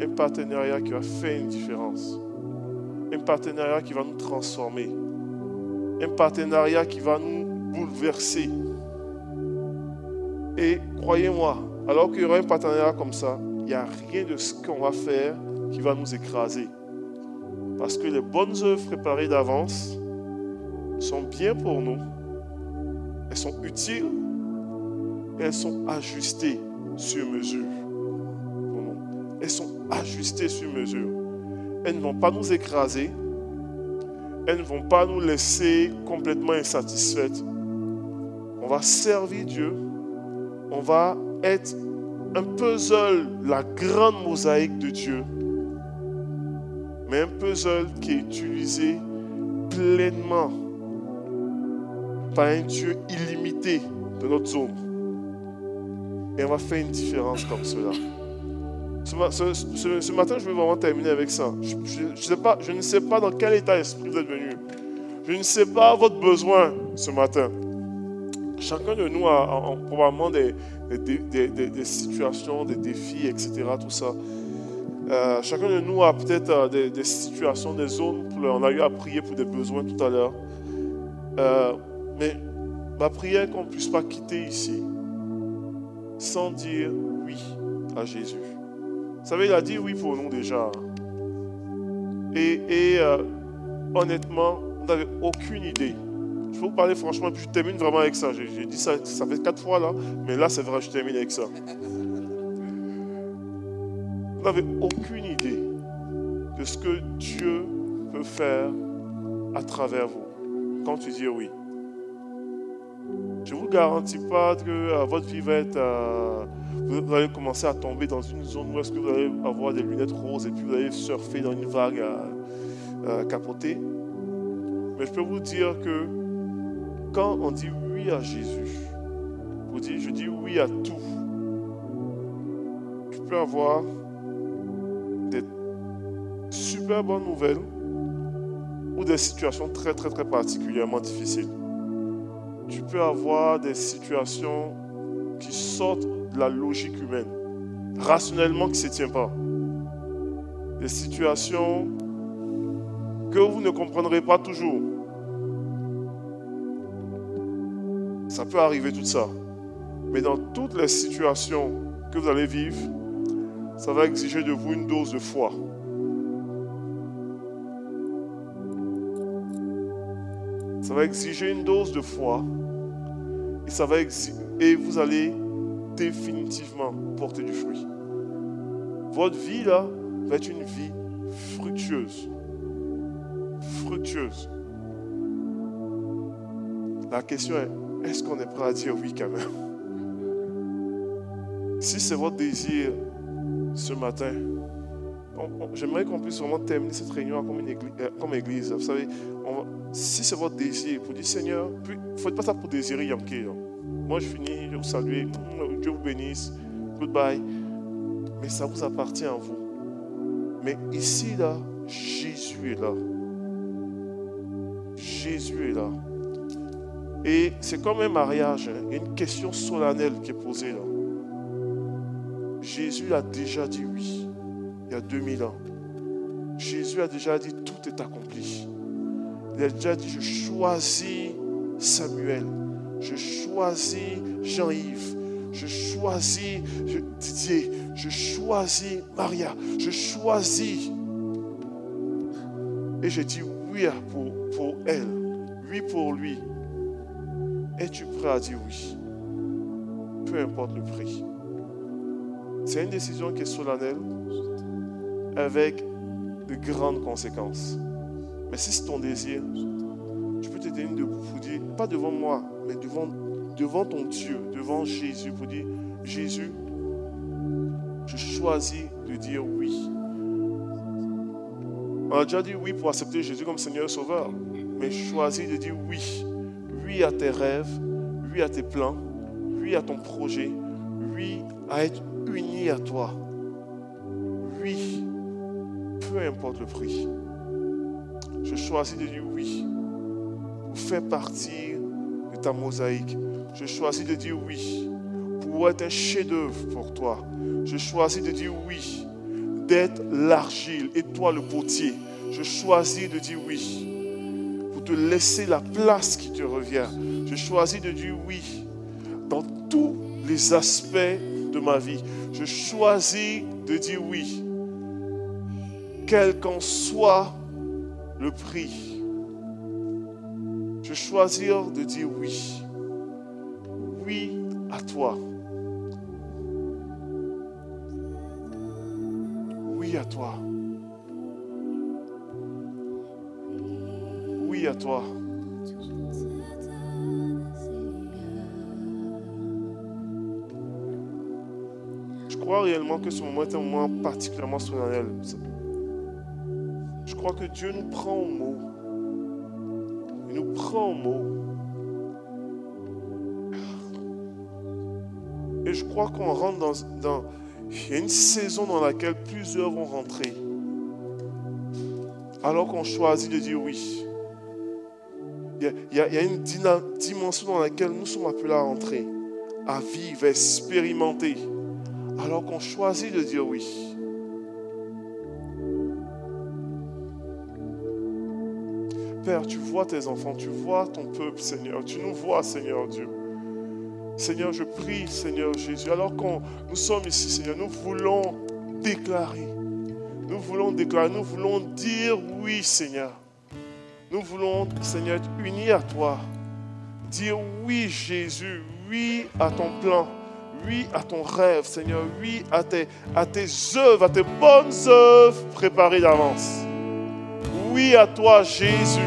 Un partenariat qui va faire une différence. Un partenariat qui va nous transformer. Un partenariat qui va nous bouleverser. Et croyez-moi, alors qu'il y aura un partenariat comme ça, il n'y a rien de ce qu'on va faire qui va nous écraser. Parce que les bonnes œuvres préparées d'avance sont bien pour nous. Elles sont utiles et elles sont ajustées sur mesure. Elles sont ajustées sur mesure. Elles ne vont pas nous écraser. Elles ne vont pas nous laisser complètement insatisfaites. On va servir Dieu. On va être un puzzle, la grande mosaïque de Dieu, mais un puzzle qui est utilisé pleinement par un Dieu illimité de notre zone. Et on va faire une différence comme cela. Ce, matin, je vais vraiment terminer avec ça. Je, je ne sais pas dans quel état d'esprit vous êtes venu. Je ne sais pas votre besoin ce matin. Chacun de nous a, probablement des, des- situations, des défis, etc. Tout ça. Euh, chacun de nous a peut-être euh, des, situations, des zones. Pour, on a eu à prier pour des besoins tout à l'heure. Euh, mais ma prière est qu'on ne puisse pas quitter ici sans dire oui à Jésus. Vous savez, il a dit oui pour nous déjà. Et, et, honnêtement, on n'avait aucune idée. Je peux vous parler franchement, je termine vraiment avec ça. J'ai dit ça, ça fait quatre fois là, mais là c'est vrai, je termine avec ça. On n'avait aucune idée de ce que Dieu peut faire à travers vous quand tu dis oui. Je ne vous garantis pas que euh, votre vie va être. euh, vous allez commencer à tomber dans une zone où est-ce que vous allez avoir des lunettes roses et puis vous allez surfer dans une vague euh, euh, capotée. Mais je peux vous dire que quand on dit oui à Jésus, vous dites je dis oui à tout. Tu peux avoir des super bonnes nouvelles ou des situations très très très particulièrement difficiles. Tu peux avoir des situations qui sortent de la logique humaine, rationnellement qui ne se tient pas. Des situations que vous ne comprendrez pas toujours. Ça peut arriver tout ça. Mais dans toutes les situations que vous allez vivre, ça va exiger de vous une dose de foi. Ça va exiger une dose de foi. Et, ça va et vous allez définitivement porter du fruit. Votre vie, là, va être une vie fructueuse. Fructueuse. La question est, est-ce qu'on est prêt à dire oui quand même? Si c'est votre désir ce matin, j'aimerais qu'on puisse vraiment terminer cette réunion comme, une église, euh, église. Vous savez, si c'est votre désir, pour dire Seigneur, ne faites pas ça pour désirer Yankee. Moi, je finis, je vous salue, Dieu vous bénisse, goodbye. Mais ça vous appartient à vous. Mais ici, là, Jésus est là. Jésus est là. Et c'est comme un mariage, hein. une question solennelle qui est posée. Jésus a déjà dit oui, il y a 2000 ans. Jésus a déjà dit tout est accompli. Il a déjà dit je choisis Samuel, je choisis Jean-Yves, je choisis Didier, je choisis Maria, je choisis. Et j'ai dit oui pour, pour elle, oui pour lui. Es-tu prêt à dire oui Peu importe le prix. C'est une décision qui est solennelle avec de grandes conséquences. Mais si c'est ton désir, tu peux te tenir debout pour dire, pas devant moi, mais devant, devant ton Dieu, devant Jésus, pour dire, Jésus, je choisis de dire oui. On a déjà dit oui pour accepter Jésus comme Seigneur et Sauveur, mais choisis de dire oui. Oui à tes rêves, oui à tes plans, oui à ton projet, oui à être uni à toi. Oui, peu importe le prix. Je choisis de dire oui pour faire partie de ta mosaïque. Je choisis de dire oui pour être un chef-d'œuvre pour toi. Je choisis de dire oui d'être l'argile et toi le potier. Je choisis de dire oui laisser la place qui te revient. Je choisis de dire oui dans tous les aspects de ma vie. Je choisis de dire oui, quel qu'en soit le prix. Je choisis de dire oui. Oui à toi. Oui à toi. À toi. crois réellement que ce moment est un moment particulièrement solennel. Je crois que Dieu nous prend au mot. Il nous prend au mot. Et je crois qu'on rentre dans, dans... Il y a une saison dans laquelle plusieurs vont rentrer. Alors qu'on choisit de dire oui. Il y a, une dimension dans laquelle nous sommes appelés à entrer, à vivre, à expérimenter. Alors qu'on choisit de dire oui. Père, tu vois tes enfants, tu vois ton peuple, Seigneur. Tu nous vois, Seigneur Dieu. Seigneur, je prie, Seigneur Jésus, alors qu'on nous sommes ici, Seigneur, nous voulons déclarer. Nous voulons déclarer, nous voulons dire oui, Seigneur. Nous voulons, Seigneur, être unis à toi. Dire oui, Jésus, oui à ton plan, oui à ton rêve, Seigneur, oui à tes, à œuvres, à tes bonnes œuvres préparées d'avance. Oui à toi, Jésus.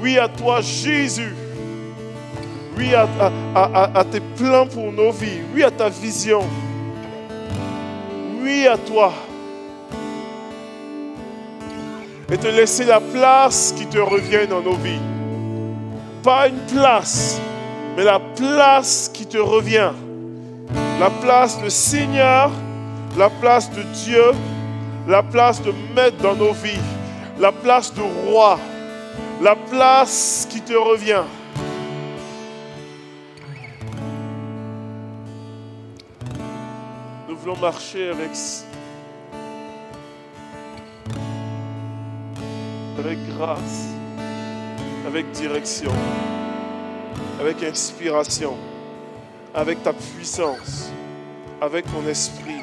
Oui à toi, Jésus. Oui à tes plans pour nos vies. Oui à ta vision. Oui à toi. Et te laisser la place qui te revient dans nos vies. Pas une place, mais la place qui te revient. La place de Seigneur, la place de Dieu, la place de maître dans nos vies, la place de roi, la place qui te revient. Nous voulons marcher avec, avec grâce, avec direction, avec inspiration, avec ta puissance, avec ton esprit.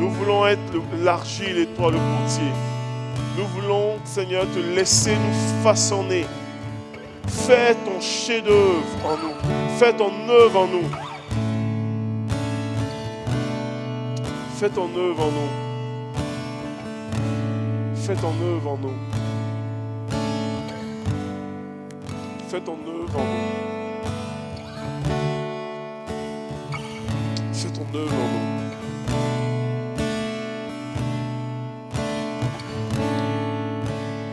Nous voulons être le- l'argile et toi le potier. Nous voulons, Seigneur, te laisser nous façonner. Fais ton chef-d'œuvre en nous. Fais ton œuvre en nous. Fais ton œuvre en nous. Fais ton œuvre en nous. Fais ton œuvre en nous. Fais ton œuvre en nous.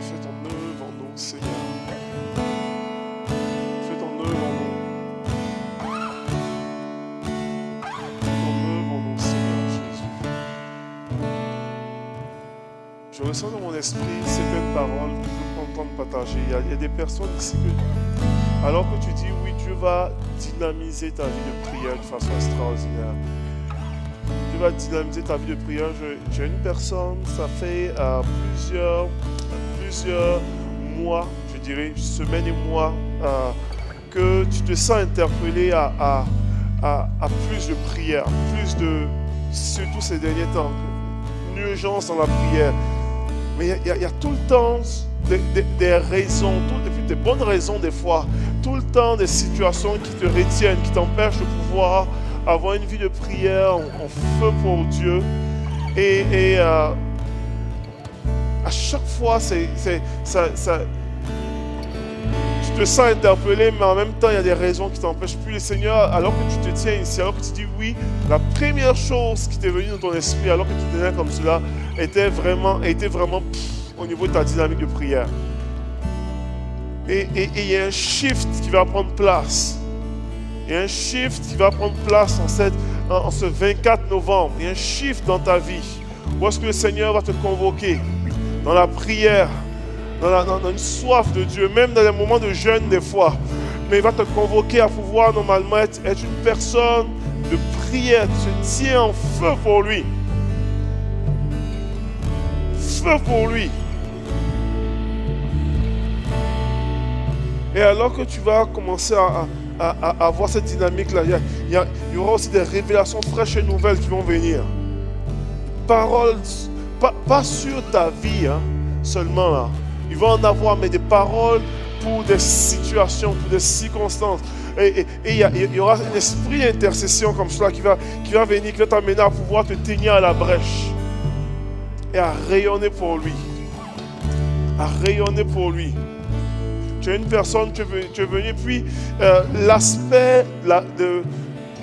Fais ton œuvre en nous, Seigneur. Fais ton œuvre en nous. Fais ton œuvre en nous, Seigneur Jésus. Je ressens dans mon esprit certaines paroles que je peux entendre partager. Il y, a, des personnes ici que, alors que tu dis oui, Dieu va dynamiser ta vie de prière de façon extraordinaire. Dieu va dynamiser ta vie de prière. J'ai une personne, ça fait euh, plusieurs, plusieurs mois, je dirais, semaines et mois, euh, que tu te sens interpellé à, à- à- plus de prière, plus de, surtout ces derniers temps, une urgence dans la prière. Mais il y a- tout le temps des, raisons, tout- des bonnes raisons des fois, tout le temps des situations qui te retiennent, qui t'empêchent de pouvoir avoir une vie de prière en, feu pour Dieu. Et, euh, à chaque fois, ça, ça- tu te sens interpellé, mais en même temps, il y a des raisons qui t'empêchent. Puis le Seigneur, alors que tu te tiens ici, alors que tu dis oui, la première chose qui t'est venue dans ton esprit, alors que tu tenais comme cela, était vraiment, était vraiment au niveau de ta dynamique de prière. Et il y a un shift qui va prendre place. Il y a un shift qui va prendre place en, cette, en, ce 24 novembre. Il y a un shift dans ta vie. Où est-ce que le Seigneur va te convoquer? Dans la prière, dans, une soif de Dieu, même dans les moments de jeûne des fois. Mais il va te convoquer à pouvoir normalement être, être une personne de prière. Tu te tiens en feu pour lui. Feu pour lui. Et alors que tu vas commencer à, à- à- avoir cette dynamique-là, il y, aura aussi des révélations fraîches et nouvelles qui vont venir. Paroles, pas, pas sur ta vie hein, seulement là. Il va en avoir, mais des paroles pour des situations, pour des circonstances. Et, il, y y aura un esprit d'intercession comme cela qui va, qui va venir, qui va t'amener à pouvoir te tenir à la brèche et à rayonner pour lui. À rayonner pour lui. Tu une personne, tu es venu, tu es venu, puis euh, l'aspect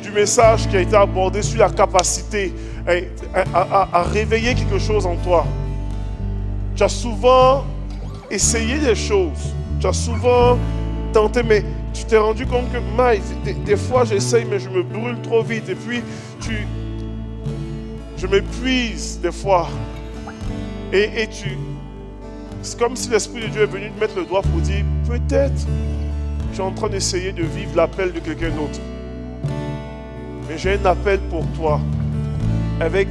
du message qui a été abordé sur la capacité eh, à, à- réveiller quelque chose en toi. Tu as souvent essayé des choses. Tu as souvent tenté, mais tu t'es rendu compte que, des, fois j'essaye, mais je me brûle trop vite. Et puis, tu, je m'épuise des fois. Et tu, c'est comme si l'Esprit de Dieu est venu te mettre le doigt pour dire, peut-être tu es en train d'essayer de vivre l'appel de quelqu'un d'autre. Mais j'ai un appel pour toi. Avec,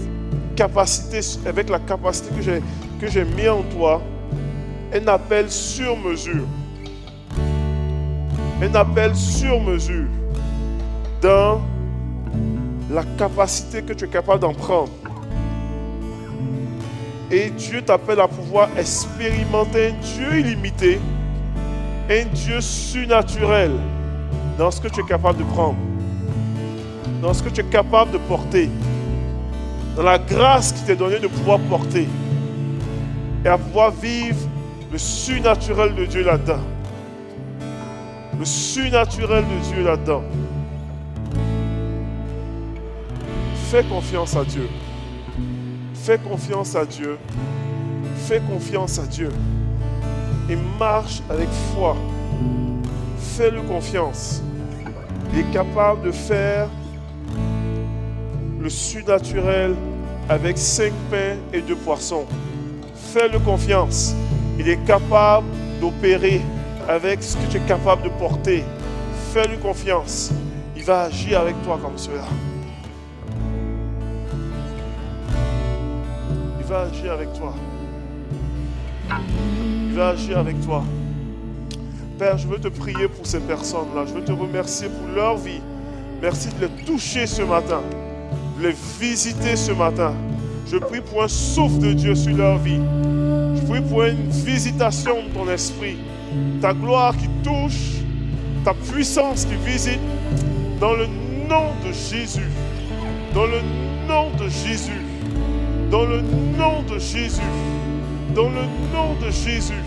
capacité, avec la capacité que j'ai, que j'ai mis en toi. Un appel sur mesure. Un appel sur mesure. Dans la capacité que tu es capable d'en prendre. Et Dieu t'appelle à pouvoir expérimenter un Dieu illimité, un Dieu surnaturel dans ce que tu es capable de prendre, dans ce que tu es capable de porter, dans la grâce qui t'est donnée de pouvoir porter et à pouvoir vivre le surnaturel de Dieu là-dedans. Le surnaturel de Dieu là-dedans. Fais confiance à Dieu. Fais confiance à Dieu. Fais confiance à Dieu. Et marche avec foi. Fais-le confiance. Il est capable de faire le surnaturel avec cinq pains et deux poissons. Fais-le confiance. Il est capable d'opérer avec ce que tu es capable de porter. Fais-lui confiance. Il va agir avec toi comme cela. Va agir avec toi. Il va agir avec toi. Père, je veux te prier pour ces personnes-là. Je veux te remercier pour leur vie. Merci de les toucher ce matin, de les visiter ce matin. Je prie pour un souffle de Dieu sur leur vie. Je prie pour une visitation de ton esprit. Ta gloire qui touche, ta puissance qui visite. Dans le nom de Jésus. Dans le nom de Jésus. Dans le nom de Jésus. Dans le nom de Jésus.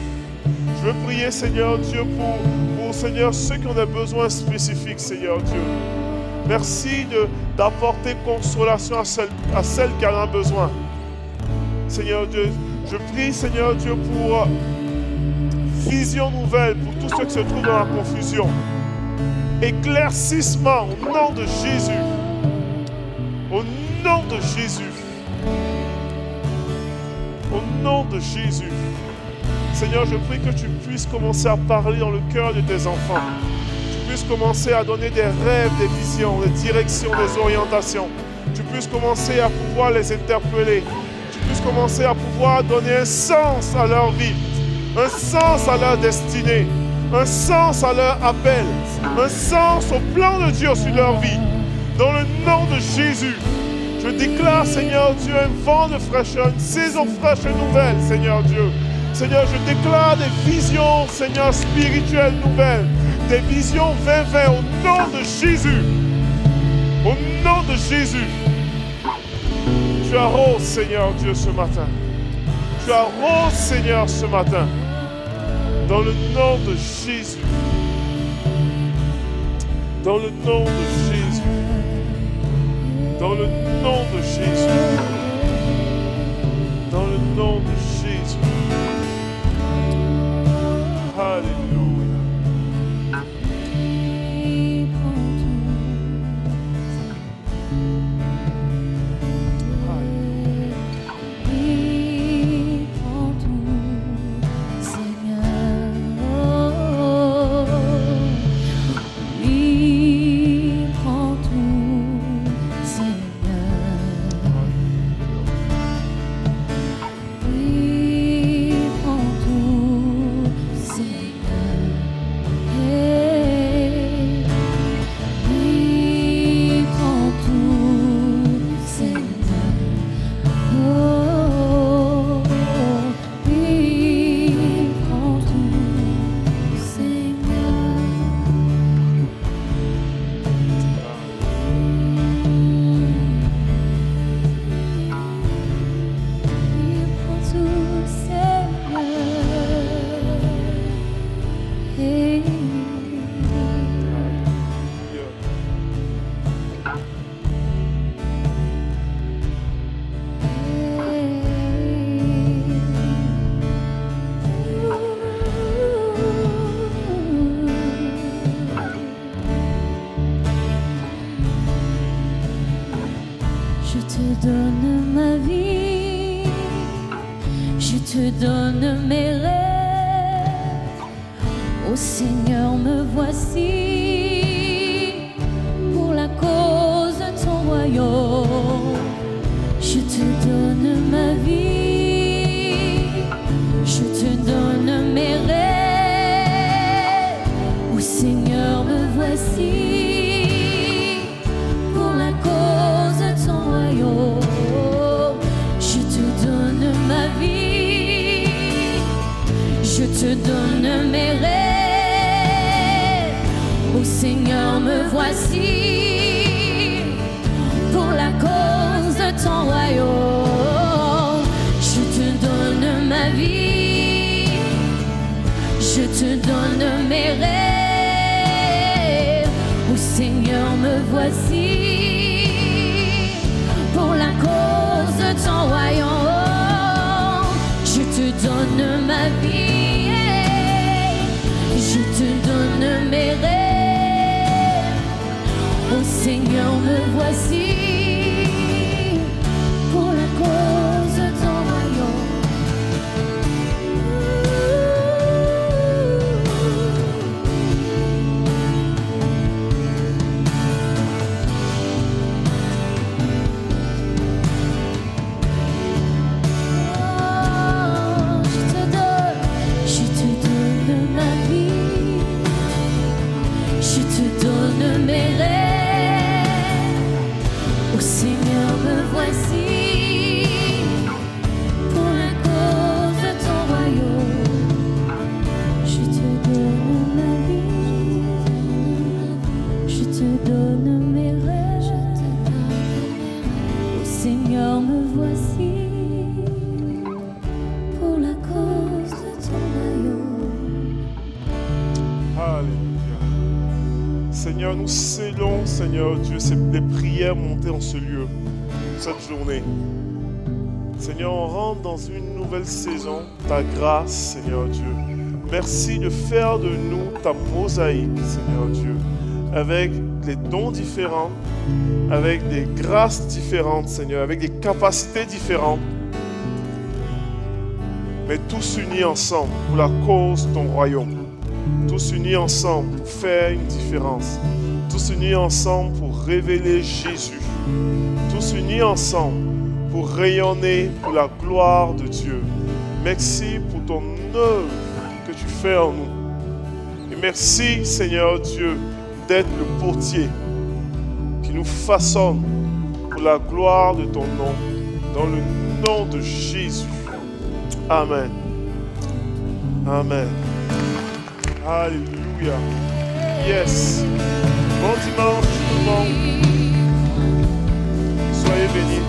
Je veux prier, Seigneur Dieu, pour, pour Seigneur, ceux qui ont des besoins spécifiques, Seigneur Dieu. Merci d'apporter consolation à celle, à celle qui en a besoin. Seigneur Dieu, je prie, Seigneur Dieu, pour euh, vision nouvelle pour tous ceux qui se trouvent dans la confusion. Éclaircissement au nom de Jésus. Au nom de Jésus. Nom de Jésus. Seigneur, je prie que tu puisses commencer à parler dans le cœur de tes enfants. Tu puisses commencer à donner des rêves, des visions, des directions, des orientations. Tu puisses commencer à pouvoir les interpeller. Tu puisses commencer à pouvoir donner un sens à leur vie, un sens à leur destinée, un sens à leur appel, un sens au plan de Dieu sur leur vie. Dans le nom de Jésus, je déclare, Seigneur Dieu, un vent de fraîcheur, une saison fraîche et nouvelle, Seigneur Dieu. Seigneur, je déclare des visions, Seigneur, spirituelles nouvelles, des visions 2020 au nom de Jésus. Au nom de Jésus. Tu arroses, Seigneur Dieu, ce matin. Tu arroses, Seigneur, ce matin. Dans le nom de Jésus. Dans le nom de Jésus. Dans le nom de Jésus. Dans le nom de Jésus. Je te donne ma vie, je te donne mes rêves. Ô Seigneur, me voici pour la cause de ton royaume. Je te donne ma vie. Je donne mes rêves. Ô Seigneur, me voici pour la cause de ton royaume. Je te donne ma vie, je te donne mes rêves. Ô Seigneur, me voici pour la cause de ton royaume. Je te donne ma vie, Ô Seigneur, me voici en ce lieu, cette journée. Seigneur, on rentre dans une nouvelle saison, ta grâce, Seigneur Dieu. Merci de faire de nous ta mosaïque, Seigneur Dieu, avec des dons différents, avec des grâces différentes, Seigneur, avec des capacités différentes, mais tous unis ensemble pour la cause de ton royaume. Tous unis ensemble pour faire une différence, tous unis ensemble pour révéler Jésus, tous unis ensemble pour rayonner pour la gloire de Dieu. Merci pour ton œuvre que tu fais en nous. Et merci Seigneur Dieu d'être le portier qui nous façonne pour la gloire de ton nom, dans le nom de Jésus. Amen. Amen. Alléluia. Yes. Bon dimanche tout le monde. Soyez bénis.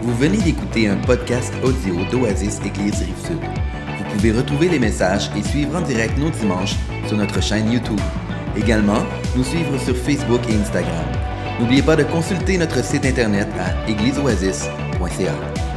Vous venez d'écouter un podcast audio d'Oasis Église Rive-Sud. Vous pouvez retrouver les messages et suivre en direct nos dimanches sur notre chaîne YouTube. Également, nous suivre sur Facebook et Instagram. N'oubliez pas de consulter notre site internet à égliseoasis.ca.